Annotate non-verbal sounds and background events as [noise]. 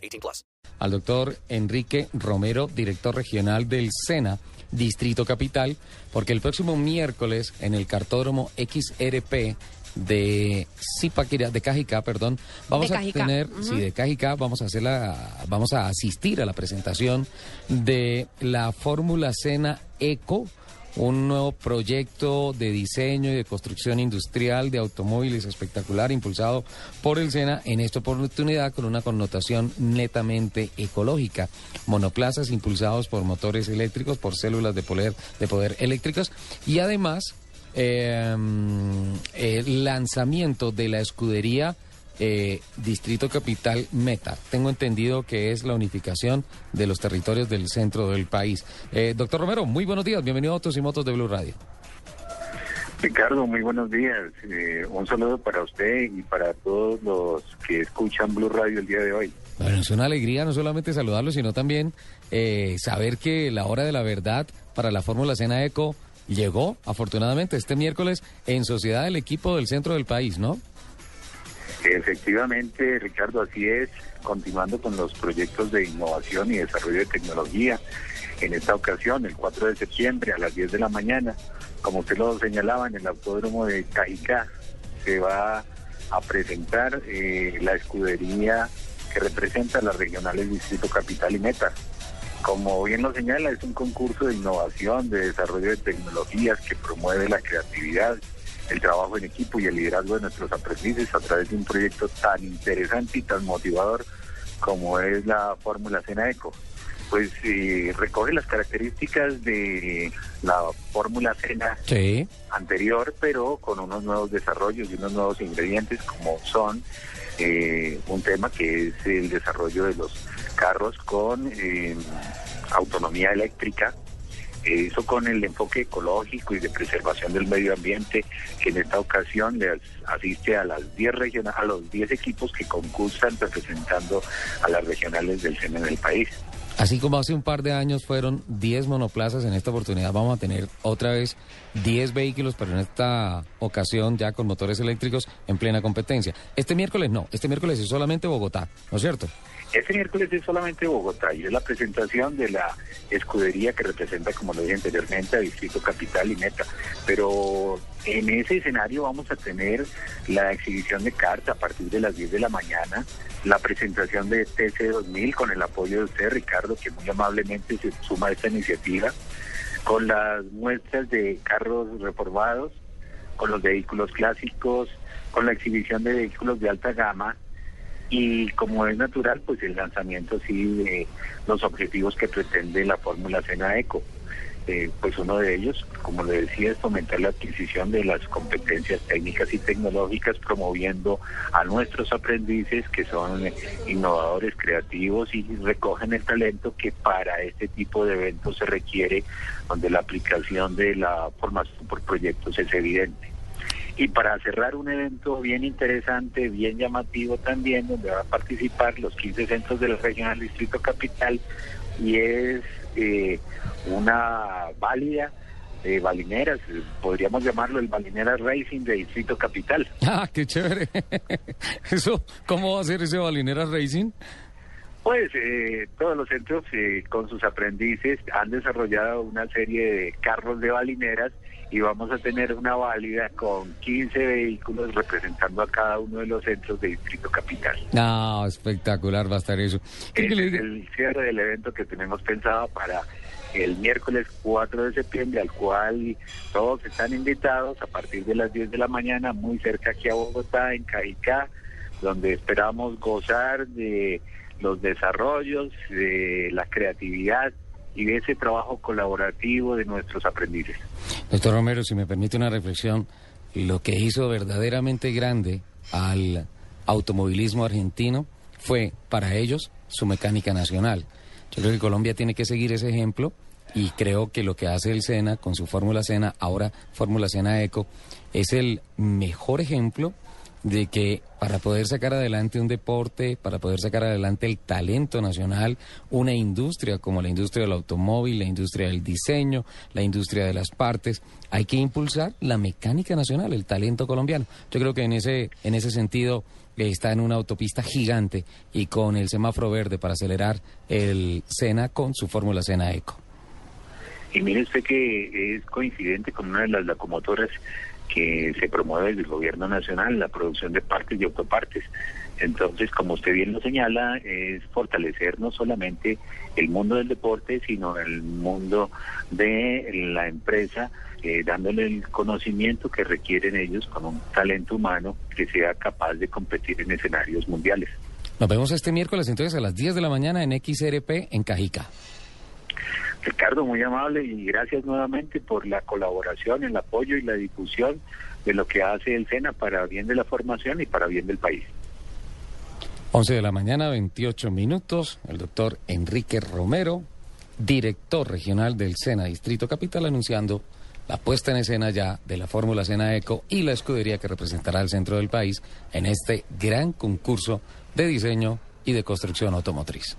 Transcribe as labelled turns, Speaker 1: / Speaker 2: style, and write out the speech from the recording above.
Speaker 1: 18 plus.
Speaker 2: Al doctor Enrique Romero, director regional del SENA, Distrito Capital, porque el próximo miércoles en el cartódromo XRP de Zipaquirá, de Cajicá, perdón, vamos
Speaker 3: De
Speaker 2: a
Speaker 3: Cajicá.
Speaker 2: tener, sí, de Cajicá, vamos a hacer la, vamos a asistir a la presentación de la Fórmula Sena Eco, un nuevo proyecto de diseño y de construcción industrial de automóviles espectacular impulsado por el SENA en esta oportunidad con una connotación netamente ecológica. Monoplazas impulsados por motores eléctricos, por células de poder, de poder eléctricos y además eh, el lanzamiento de la escudería eh, Distrito Capital Meta. Tengo entendido que es la unificación de los territorios del centro del país. Eh, doctor Romero, muy buenos días. Bienvenido a Autos y Motos de Blue Radio.
Speaker 4: Ricardo, muy buenos días. Eh, un saludo para usted y para todos los que escuchan Blue Radio el día de hoy.
Speaker 2: Bueno, es una alegría no solamente saludarlo, sino también eh, saber que la hora de la verdad para la Fórmula Cena Eco llegó, afortunadamente, este miércoles en sociedad del equipo del centro del país, ¿no?
Speaker 4: Efectivamente, Ricardo, así es. Continuando con los proyectos de innovación y desarrollo de tecnología. En esta ocasión, el 4 de septiembre a las 10 de la mañana, como usted lo señalaba, en el autódromo de Cajicá, se va a presentar eh, la escudería que representa las regionales Distrito Capital y Meta. Como bien lo señala, es un concurso de innovación, de desarrollo de tecnologías que promueve la creatividad, el trabajo en equipo y el liderazgo de nuestros aprendices a través de un proyecto tan interesante y tan motivador como es la Fórmula Cena Eco. Pues eh, recoge las características de la Fórmula Cena
Speaker 2: Sí.
Speaker 4: anterior, pero con unos nuevos desarrollos y unos nuevos ingredientes como son eh, un tema que es el desarrollo de los carros con eh, autonomía eléctrica, eso con el enfoque ecológico y de preservación del medio ambiente, que en esta ocasión le as- asiste a las 10 regionales, a los 10 equipos que concursan representando a las regionales del SENA en el país.
Speaker 2: Así como hace un par de años fueron 10 monoplazas, en esta oportunidad vamos a tener otra vez 10 vehículos, pero en esta ocasión ya con motores eléctricos en plena competencia. Este miércoles no, este miércoles es solamente Bogotá, ¿no es cierto?
Speaker 4: Este miércoles es solamente Bogotá y es la presentación de la escudería que representa, como lo dije anteriormente, a Distrito Capital y Meta. Pero en ese escenario vamos a tener la exhibición de cartas a partir de las 10 de la mañana, la presentación de TC2000 con el apoyo de usted, Ricardo, que muy amablemente se suma a esta iniciativa, con las muestras de carros reformados, con los vehículos clásicos, con la exhibición de vehículos de alta gama y como es natural, pues el lanzamiento sí de los objetivos que pretende la Fórmula Cena Eco. Eh, pues uno de ellos, como le decía, es fomentar la adquisición de las competencias técnicas y tecnológicas, promoviendo a nuestros aprendices que son innovadores, creativos y recogen el talento que para este tipo de eventos se requiere, donde la aplicación de la formación por proyectos es evidente. Y para cerrar un evento bien interesante, bien llamativo también, donde van a participar los 15 centros de la regional Distrito Capital, y es eh, una válida de balineras, eh, podríamos llamarlo el Balineras Racing de Distrito Capital. [laughs]
Speaker 2: Ah, qué chévere. [laughs] Eso, ¿cómo va a ser ese Balineras Racing?
Speaker 4: Pues eh, todos los centros eh, con sus aprendices han desarrollado una serie de carros de balineras y vamos a tener una válida con 15 vehículos representando a cada uno de los centros de Distrito Capital.
Speaker 2: No, espectacular va a estar eso. ¿Qué
Speaker 4: Ese
Speaker 2: le
Speaker 4: es
Speaker 2: diga?
Speaker 4: el cierre del evento que tenemos pensado para el miércoles 4 de septiembre, al cual todos están invitados a partir de las 10 de la mañana, muy cerca aquí a Bogotá, en Cajicá, donde esperamos gozar de los desarrollos, de la creatividad y de ese trabajo colaborativo de nuestros aprendices.
Speaker 2: Doctor Romero, si me permite una reflexión, lo que hizo verdaderamente grande al automovilismo argentino fue para ellos su mecánica nacional. Yo creo que Colombia tiene que seguir ese ejemplo y creo que lo que hace el SENA con su Fórmula SENA, ahora Fórmula SENA Eco, es el mejor ejemplo de que para poder sacar adelante un deporte, para poder sacar adelante el talento nacional, una industria como la industria del automóvil, la industria del diseño, la industria de las partes, hay que impulsar la mecánica nacional, el talento colombiano. Yo creo que en ese, en ese sentido eh, está en una autopista gigante y con el semáforo verde para acelerar el SENA con su fórmula SENA Eco.
Speaker 4: Y mire usted que es coincidente con una de las locomotoras que se promueve desde el gobierno nacional, la producción de partes y autopartes. Entonces, como usted bien lo señala, es fortalecer no solamente el mundo del deporte, sino el mundo de la empresa, eh, dándole el conocimiento que requieren ellos con un talento humano que sea capaz de competir en escenarios mundiales.
Speaker 2: Nos vemos este miércoles entonces a las 10 de la mañana en XRP en Cajica.
Speaker 4: Ricardo, muy amable y gracias nuevamente por la colaboración, el apoyo y la difusión de lo que hace el SENA para bien de la formación y para bien del país.
Speaker 2: 11 de la mañana, 28 minutos. El doctor Enrique Romero, director regional del SENA Distrito Capital, anunciando la puesta en escena ya de la Fórmula SENA Eco y la escudería que representará al centro del país en este gran concurso de diseño y de construcción automotriz.